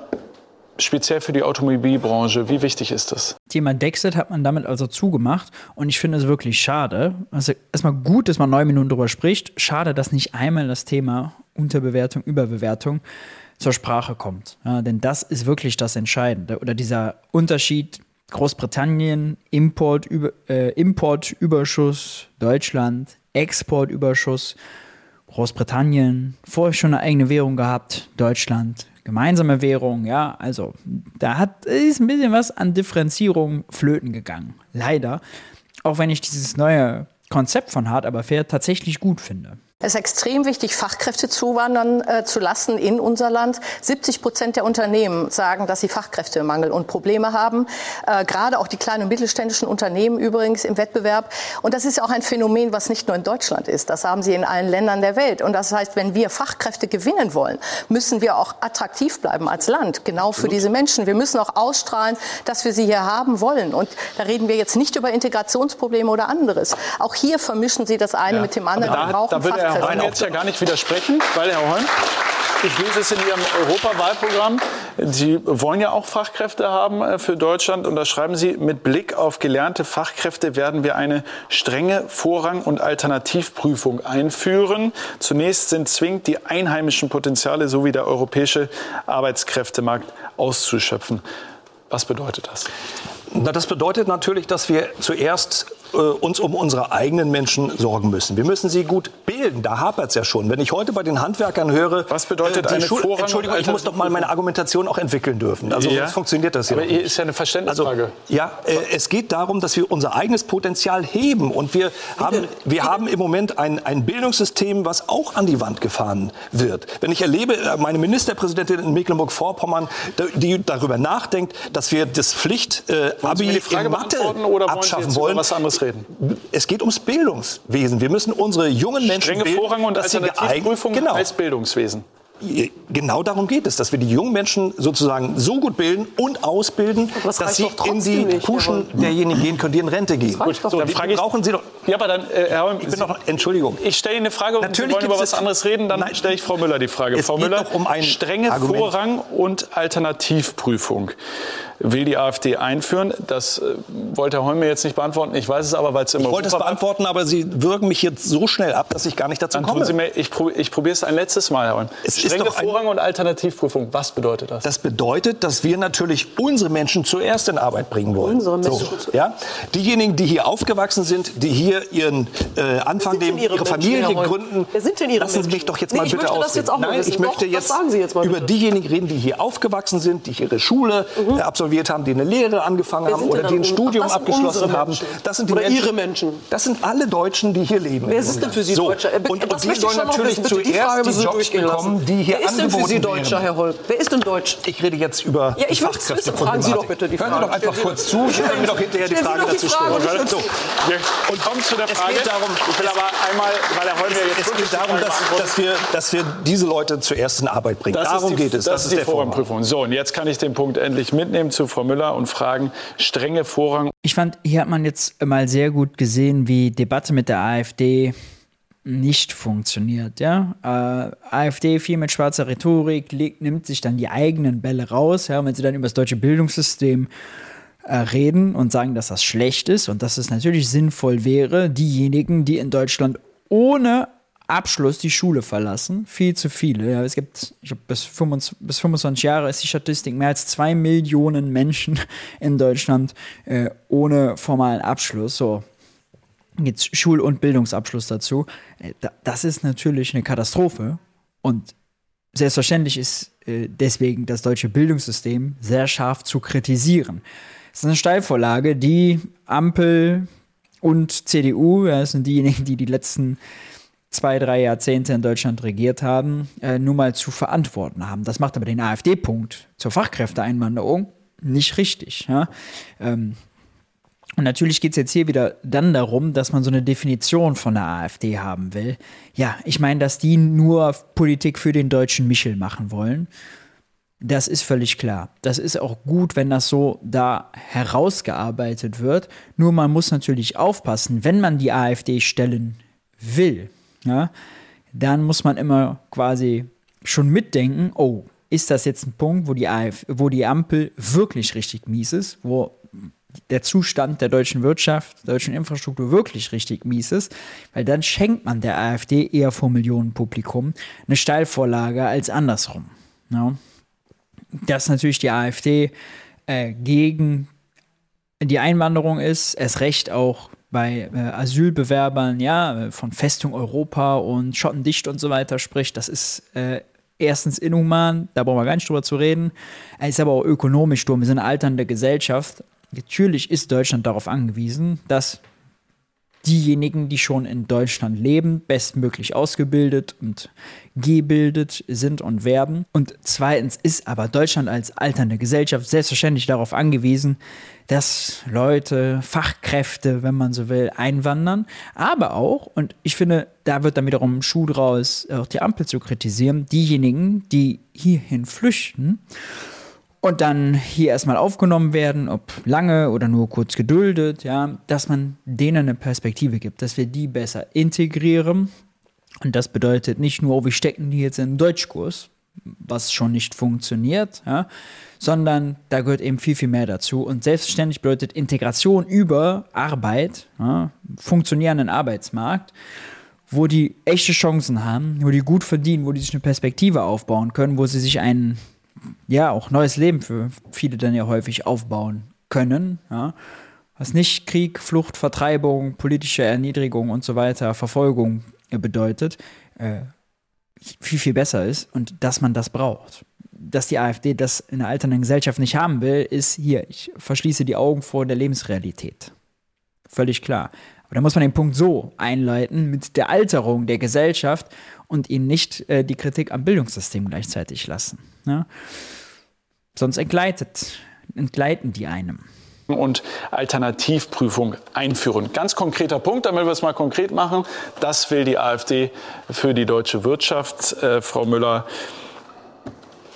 B: speziell für die Automobilbranche, wie wichtig ist das?
A: Thema Dexit hat man damit also zugemacht und ich finde es wirklich schade. Also erstmal gut, dass man neun Minuten drüber spricht. Schade, dass nicht einmal das Thema Unterbewertung, Überbewertung zur Sprache kommt. Ja, denn das ist wirklich das Entscheidende. Oder dieser Unterschied Großbritannien, Import, über, äh, Importüberschuss, Deutschland, Exportüberschuss, Großbritannien, vorher schon eine eigene Währung gehabt, Deutschland, gemeinsame Währung, ja, also da hat, ist ein bisschen was an Differenzierung flöten gegangen. Leider. Auch wenn ich dieses neue Konzept von Hard aber fair tatsächlich gut finde.
C: Es ist extrem wichtig, Fachkräfte zuwandern äh, zu lassen in unser Land. 70 Prozent der Unternehmen sagen, dass sie Fachkräftemangel und Probleme haben. Äh, gerade auch die kleinen und mittelständischen Unternehmen übrigens im Wettbewerb. Und das ist auch ein Phänomen, was nicht nur in Deutschland ist. Das haben sie in allen Ländern der Welt. Und das heißt, wenn wir Fachkräfte gewinnen wollen, müssen wir auch attraktiv bleiben als Land. Genau für diese Menschen. Wir müssen auch ausstrahlen, dass wir sie hier haben wollen. Und da reden wir jetzt nicht über Integrationsprobleme oder anderes. Auch hier vermischen sie das eine mit dem anderen.
B: Da, da würde Herr Holm
C: Fachkräfte.
B: jetzt ja gar nicht widersprechen, weil Herr Holm, ich lese es in Ihrem Europawahlprogramm. Sie wollen ja auch Fachkräfte haben äh, für Deutschland. Und da schreiben Sie, mit Blick auf gelernte Fachkräfte werden wir eine strenge Vorrang- und Alternativprüfung einführen. Zunächst sind zwingend die einheimischen Potenziale sowie der europäische Arbeitskräftemarkt auszuschöpfen. Was bedeutet das?
D: Na, das bedeutet natürlich, dass wir zuerst äh, uns um unsere eigenen Menschen sorgen müssen. Wir müssen sie gut bilden. Da hapert es ja schon. Wenn ich heute bei den Handwerkern höre,
B: Was bedeutet
D: die
B: eine
D: Schul-
B: Vorrang-
D: Entschuldigung, ich muss doch mal meine Argumentation auch entwickeln dürfen. Also
B: Ja.
D: sonst funktioniert das ja
B: Aber hier ist ja eine
D: Also,
B: Verständnisfrage.
D: ja, äh, es geht darum, dass wir unser eigenes Potenzial heben. Und wir haben, wir haben im Moment ein, ein Bildungssystem, was auch an die Wand gefahren wird. Wenn ich erlebe, äh, meine Ministerpräsidentin in Mecklenburg-Vorpommern, die darüber nachdenkt, dass wir das Pflicht-Abi
B: Frage
D: in Mathe abschaffen wollen.
B: Reden?
D: Es geht ums Bildungswesen. Wir müssen unsere jungen Menschen
B: Strenge
D: bilden,
B: Vorrang und
D: dass sie geeignet- genau.
B: als Bildungswesen.
D: Genau darum geht es, dass wir die jungen Menschen sozusagen so gut bilden und ausbilden,
E: das
D: dass sie in die Puschen derjenigen gehen können, die in Rente gehen.
E: doch.
D: so,
B: dann frage ich-
D: brauchen Sie doch.
B: Ja, aber dann, äh, Herr Holm,
D: Ich bin noch, Entschuldigung.
B: Ich stelle Ihnen eine Frage und Sie
D: Natürlich
B: wollen über was anderes reden, dann stelle ich Frau Müller die Frage.
D: Es
B: Frau
D: geht
B: Müller,
D: doch um ein
B: strenge
D: Argument.
B: Vorrang- und Alternativprüfung will die AfD einführen. Das äh, wollte Herr Holm mir jetzt nicht beantworten. Ich weiß es aber, weil es im
D: Ich wollte es beantworten, aber Sie würgen mich jetzt so schnell ab, dass ich gar nicht dazu
B: Dann tun
D: komme.
B: Sie mir, ich, prob- ich probiere es ein letztes Mal, Herr Holm.
D: Es ist
B: Strenge
D: doch ein-
B: Vorrang- und Alternativprüfung, was bedeutet das?
D: Das bedeutet, dass wir natürlich unsere Menschen zuerst in Arbeit bringen wollen.
E: Unsere Menschen
D: so, ja? Diejenigen, die hier aufgewachsen sind, die hier ihren äh, Anfang, dem,
E: Ihre
D: ihre Familie gründen.
E: Wer sind denn Ihre
D: Lassen Sie mich doch jetzt
E: Nee,
D: mal bitte ausreden. Nein,
E: wissen.
D: ich möchte
E: Doch,
D: jetzt, über diejenigen reden, die hier aufgewachsen sind, die ihre Schule äh, absolviert haben, die eine Lehre angefangen
E: Wer
D: haben oder die ein Studium
E: das
D: abgeschlossen haben. Das sind die
E: Oder
D: Menschen,
E: Ihre Menschen.
D: Das sind alle Deutschen, die hier leben.
E: Wer ist denn für Sie
D: so.
E: Deutscher? Äh,
D: Und,
E: das
D: und die sollen natürlich
E: wissen. Die Frage
D: zuerst die
E: Sie
D: Jobs bekommen, die hier
E: Wer ist denn für Sie Deutscher. Herr Holm? Wer ist denn Deutsch?
D: Ich rede jetzt über
E: Ja, ich
D: die
E: möchte es wissen. Fragen Sie doch bitte die
D: Hören Sie
E: Frage.
D: doch einfach kurz zu. Ich werde mir doch hinterher die Frage
E: die
D: dazu
E: Frage.
D: stellen. So.
B: Und kommen zu der
D: Es
B: Frage.
D: geht darum-
B: ich will aber einmal, weil Herr Holm ja jetzt
D: Es
B: wirklich
D: geht darum,
B: die Frage
D: dass, wir, dass wir diese Leute zuerst in Arbeit bringen.
B: Das
D: darum
B: ist die,
D: geht es.
B: Das, ist die
D: der.
B: Vorrangprüfung. So, und jetzt kann ich den Punkt endlich mitnehmen zu Frau Müller und fragen, strenge Vorrang
A: Ich fand, hier hat man jetzt mal sehr gut gesehen, wie Debatte mit der AfD nicht funktioniert. Ja? Äh, AfD viel mit schwarzer Rhetorik, legt, nimmt sich dann die eigenen Bälle raus. Ja? Und wenn sie dann über das deutsche Bildungssystem äh, reden und sagen, dass das schlecht ist und dass es natürlich sinnvoll wäre, diejenigen, die in Deutschland ohne Abschluss die Schule verlassen, viel zu viele. Ja, es gibt, ich glaube, bis 25, bis 25 Jahre ist die Statistik mehr als zwei Millionen Menschen in Deutschland äh, ohne formalen Abschluss. So, jetzt Schul- und Bildungsabschluss dazu. Äh, das ist natürlich eine Katastrophe. Und selbstverständlich ist äh, deswegen das deutsche Bildungssystem sehr scharf zu kritisieren. Es ist eine Steilvorlage, die Ampel und CDU, das sind diejenigen, die die letzten zwei, drei Jahrzehnte in Deutschland regiert haben, äh, nun mal zu verantworten haben. Das macht aber den AfD-Punkt zur Fachkräfteeinwanderung nicht richtig. Ja? Ähm, und natürlich geht es jetzt hier wieder dann darum, dass man so eine Definition von der AfD haben will. Ja, ich meine, dass die nur Politik für den deutschen Michel machen wollen. Das ist völlig klar. Das ist auch gut, wenn das so da herausgearbeitet wird. Nur man muss natürlich aufpassen, wenn man die AfD stellen will, ja, dann muss man immer quasi schon mitdenken, oh, ist das jetzt ein Punkt, wo die, AfD, wo die Ampel wirklich richtig mies ist, wo der Zustand der deutschen Wirtschaft, der deutschen Infrastruktur wirklich richtig mies ist, weil dann schenkt man der AfD eher vor Millionenpublikum eine Steilvorlage als andersrum. Ja. Dass natürlich die AfD äh, gegen die Einwanderung ist, erst recht auch bei äh, Asylbewerbern, ja, von Festung Europa und Schottendicht und so weiter spricht, das ist äh, erstens inhuman, da brauchen wir gar nicht drüber zu reden. Es ist aber auch ökonomisch dumm. Wir sind eine alternde Gesellschaft. Natürlich ist Deutschland darauf angewiesen, dass diejenigen, die schon in Deutschland leben, bestmöglich ausgebildet und gebildet sind und werden. Und zweitens ist aber Deutschland als alternde Gesellschaft selbstverständlich darauf angewiesen, dass Leute, Fachkräfte, wenn man so will, einwandern. Aber auch, und ich finde, da wird dann wiederum ein Schuh draus, auch die Ampel zu kritisieren, diejenigen, die hierhin flüchten und dann hier erstmal aufgenommen werden, ob lange oder nur kurz geduldet, ja, dass man denen eine Perspektive gibt, dass wir die besser integrieren. Und das bedeutet nicht nur, oh, wir stecken die jetzt in einen Deutschkurs, was schon nicht funktioniert, ja, sondern da gehört eben viel, viel mehr dazu. Und selbstverständlich bedeutet Integration über Arbeit, ja, funktionierenden Arbeitsmarkt, wo die echte Chancen haben, wo die gut verdienen, wo die sich eine Perspektive aufbauen können, wo sie sich einen ja, auch neues Leben für viele dann ja häufig aufbauen können. Ja. Was nicht Krieg, Flucht, Vertreibung, politische Erniedrigung und so weiter, Verfolgung bedeutet, äh, viel, viel besser ist und dass man das braucht. Dass die AfD das in einer alternden Gesellschaft nicht haben will, ist hier, ich verschließe die Augen vor der Lebensrealität. Völlig klar. Da muss man den Punkt so einleiten mit der Alterung der Gesellschaft und ihnen nicht äh, die Kritik am Bildungssystem gleichzeitig lassen. Ja? Sonst entgleitet, entgleiten die einem
B: und Alternativprüfung einführen. Ganz konkreter Punkt, damit wir es mal konkret machen. Das will die AfD für die deutsche Wirtschaft. Äh, Frau Müller,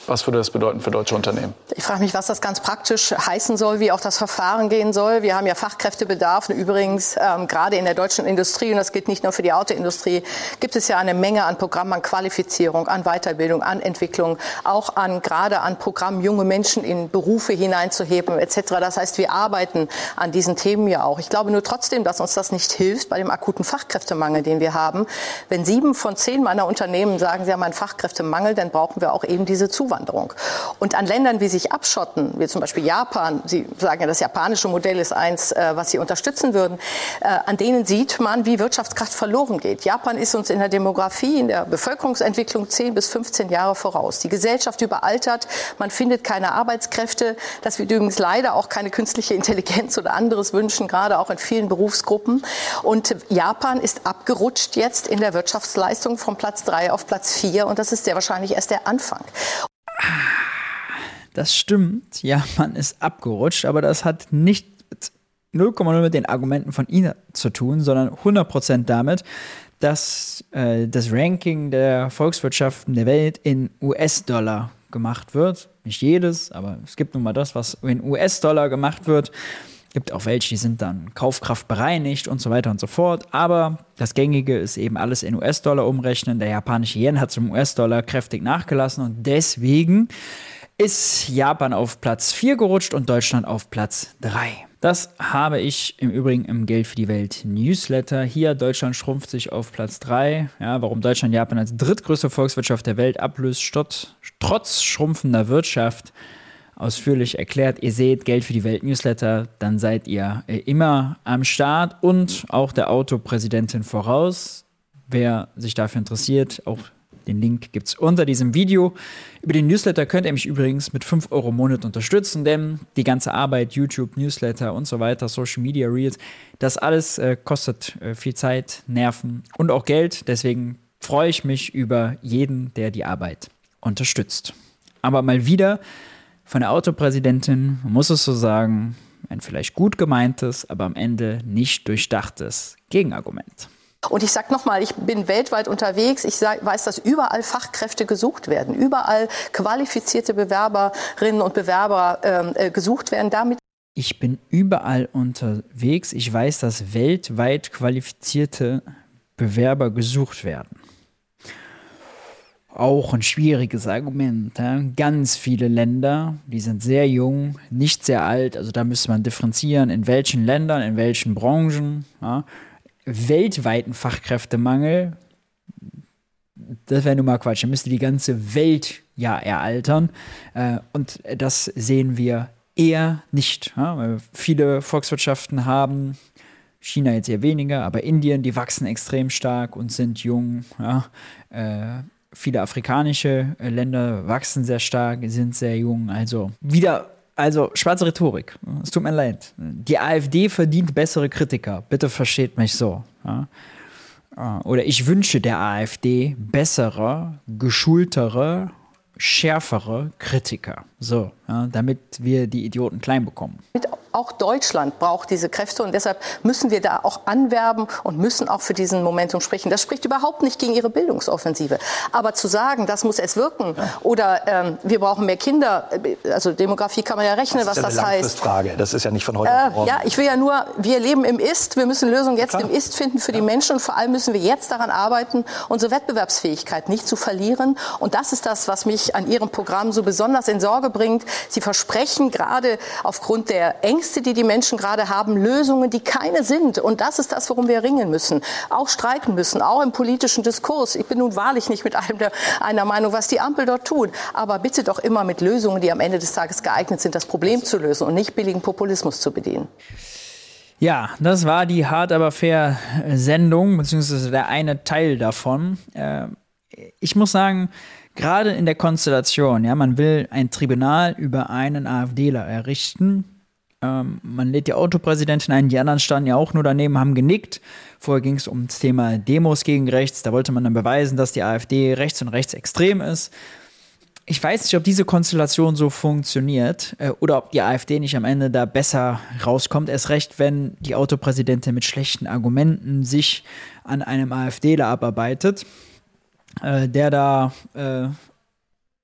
B: was würde das bedeuten für deutsche Unternehmen?
C: Ich frage mich, was das ganz praktisch heißen soll, wie auch das Verfahren gehen soll. Wir haben ja Fachkräftebedarf. Übrigens, ähm, gerade in der deutschen Industrie, und das gilt nicht nur für die Autoindustrie, gibt es ja eine Menge an Programmen, an Qualifizierung, an Weiterbildung, an Entwicklung, auch an, gerade an Programmen, junge Menschen in Berufe hineinzuheben, etc. Das heißt, wir arbeiten an diesen Themen ja auch. Ich glaube nur trotzdem, dass uns das nicht hilft bei dem akuten Fachkräftemangel, den wir haben. Wenn sieben von zehn meiner Unternehmen sagen, sie haben einen Fachkräftemangel, dann brauchen wir auch eben diese Zuwanderung. Zuwanderung. Und an Ländern, wie sich abschotten, wie zum Beispiel Japan, Sie sagen ja, das japanische Modell ist eins, äh, was Sie unterstützen würden, äh, an denen sieht man, wie Wirtschaftskraft verloren geht. Japan ist uns in der Demografie, in der Bevölkerungsentwicklung 10 bis 15 Jahre voraus. Die Gesellschaft überaltert, man findet keine Arbeitskräfte, dass wir übrigens leider auch keine künstliche Intelligenz oder anderes wünschen, gerade auch in vielen Berufsgruppen. Und Japan ist abgerutscht jetzt in der Wirtschaftsleistung von Platz 3 auf Platz 4 und das ist sehr wahrscheinlich erst der Anfang.
A: Das stimmt, ja, man ist abgerutscht, aber das hat nicht 0,0 mit den Argumenten von Ihnen zu tun, sondern 100% damit, dass äh, das Ranking der Volkswirtschaften der Welt in US-Dollar gemacht wird. Nicht jedes, aber es gibt nun mal das, was in US-Dollar gemacht wird. Gibt auch welche, die sind dann Kaufkraft bereinigt und so weiter und so fort. Aber das Gängige ist eben alles in US-Dollar umrechnen. Der japanische Yen hat zum US-Dollar kräftig nachgelassen und deswegen ist Japan auf Platz 4 gerutscht und Deutschland auf Platz 3. Das habe ich im Übrigen im Geld für die Welt Newsletter. Hier, Deutschland schrumpft sich auf Platz 3. Ja, warum Deutschland Japan als drittgrößte Volkswirtschaft der Welt ablöst, trotz schrumpfender Wirtschaft ausführlich erklärt. Ihr seht Geld für die Welt Newsletter, dann seid ihr äh, immer am Start und auch der Autopräsidentin voraus. Wer sich dafür interessiert, auch den Link gibt es unter diesem Video. Über den Newsletter könnt ihr mich übrigens mit 5 Euro im Monat unterstützen, denn die ganze Arbeit, YouTube, Newsletter und so weiter, Social Media Reels, das alles äh, kostet äh, viel Zeit, Nerven und auch Geld. Deswegen freue ich mich über jeden, der die Arbeit unterstützt. Aber mal wieder von der Autopräsidentin, man muss es so sagen, ein vielleicht gut gemeintes, aber am Ende nicht durchdachtes Gegenargument.
C: Und ich sage nochmal, ich bin weltweit unterwegs. Ich sag, weiß, dass überall Fachkräfte gesucht werden, überall qualifizierte Bewerberinnen und Bewerber ähm, äh, gesucht werden. Damit
A: ich bin überall unterwegs. Ich weiß, dass weltweit qualifizierte Bewerber gesucht werden. Auch ein schwieriges Argument. Ja? Ganz viele Länder, die sind sehr jung, nicht sehr alt. Also da müsste man differenzieren, in welchen Ländern, in welchen Branchen. Ja? weltweiten Fachkräftemangel, das wäre nun mal Quatsch. Dann müsste die ganze Welt ja eraltern. Äh, und das sehen wir eher nicht. Ja? viele Volkswirtschaften haben, China jetzt eher weniger, aber Indien, die wachsen extrem stark und sind jung. Ja? Äh, viele afrikanische Länder wachsen sehr stark, sind sehr jung. Also wieder also, schwarze Rhetorik. Es tut mir leid. Die AfD verdient bessere Kritiker. Bitte versteht mich so. Ja? Ah, oder ich wünsche der AfD bessere, geschultere, schärfere Kritiker. So, ja, damit wir die Idioten klein bekommen.
C: Auch Deutschland braucht diese Kräfte und deshalb müssen wir da auch anwerben und müssen auch für diesen Momentum sprechen. Das spricht überhaupt nicht gegen ihre Bildungsoffensive. Aber zu sagen, das muss jetzt wirken oder ähm, wir brauchen mehr Kinder, also Demografie kann man ja rechnen,
D: das
C: was ja
D: das
C: heißt.
D: Frage. Das ist ja nicht von heute äh,
C: morgen. Ja, ich will ja nur, wir leben im Ist, wir müssen Lösungen jetzt Klar. im Ist finden für ja. die Menschen und vor allem müssen wir jetzt daran arbeiten, unsere Wettbewerbsfähigkeit nicht zu verlieren. Und das ist das, was mich an Ihrem Programm so besonders in Sorge bringt. Sie versprechen gerade aufgrund der Ängste, die die Menschen gerade haben, Lösungen, die keine sind. Und das ist das, worum wir ringen müssen. Auch streiken müssen, auch im politischen Diskurs. Ich bin nun wahrlich nicht mit einem der, einer Meinung, was die Ampel dort tut. Aber bitte doch immer mit Lösungen, die am Ende des Tages geeignet sind, das Problem zu lösen und nicht billigen Populismus zu bedienen.
A: Ja, das war die Hart aber fair Sendung, beziehungsweise der eine Teil davon. Äh, ich muss sagen, gerade in der Konstellation, ja, man will ein Tribunal über einen AfDler errichten. Ähm, man lädt die Autopräsidentin ein, die anderen standen ja auch nur daneben, haben genickt. Vorher ging es um das Thema Demos gegen rechts. Da wollte man dann beweisen, dass die AfD rechts und rechtsextrem ist. Ich weiß nicht, ob diese Konstellation so funktioniert äh, oder ob die AfD nicht am Ende da besser rauskommt. Erst recht, wenn die Autopräsidentin mit schlechten Argumenten sich an einem AfDler abarbeitet äh, der da äh,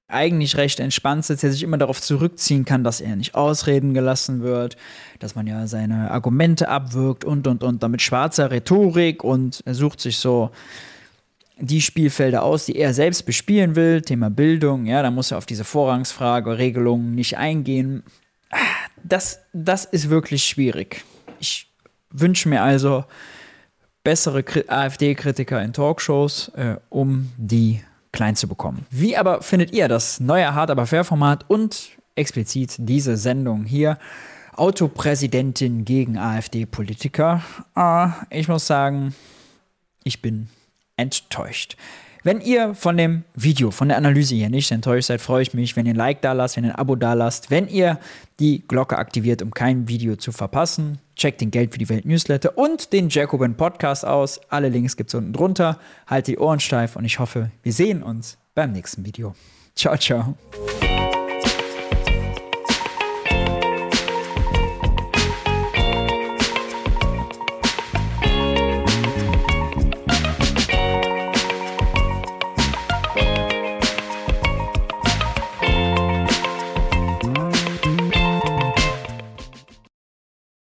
A: eigentlich recht entspannt sitzt, der sich immer darauf zurückziehen kann, dass er nicht ausreden gelassen wird, dass man ja seine Argumente abwirkt und und und damit schwarzer Rhetorik und er sucht sich so die Spielfelder aus, die er selbst bespielen will, Thema Bildung, ja, da muss er auf diese Vorrangsfrage, Regelungen nicht eingehen. Das, das ist wirklich schwierig. Ich wünsche mir also, bessere AfD-Kritiker in Talkshows, äh, um die klein zu bekommen. Wie aber findet ihr das neue Hard aber fair Format und explizit diese Sendung hier? Autopräsidentin gegen AfD-Politiker. Ah, ich muss sagen, ich bin enttäuscht. Wenn ihr von dem Video, von der Analyse hier nicht enttäuscht seid, freue ich mich, wenn ihr ein Like da lasst, wenn ihr ein Abo da lasst, wenn ihr die Glocke aktiviert, um kein Video zu verpassen. Checkt den Geld für die Welt Newsletter und den Jacobin Podcast aus. Alle Links gibt es unten drunter. Haltet die Ohren steif und ich hoffe, wir sehen uns beim nächsten Video. Ciao, ciao.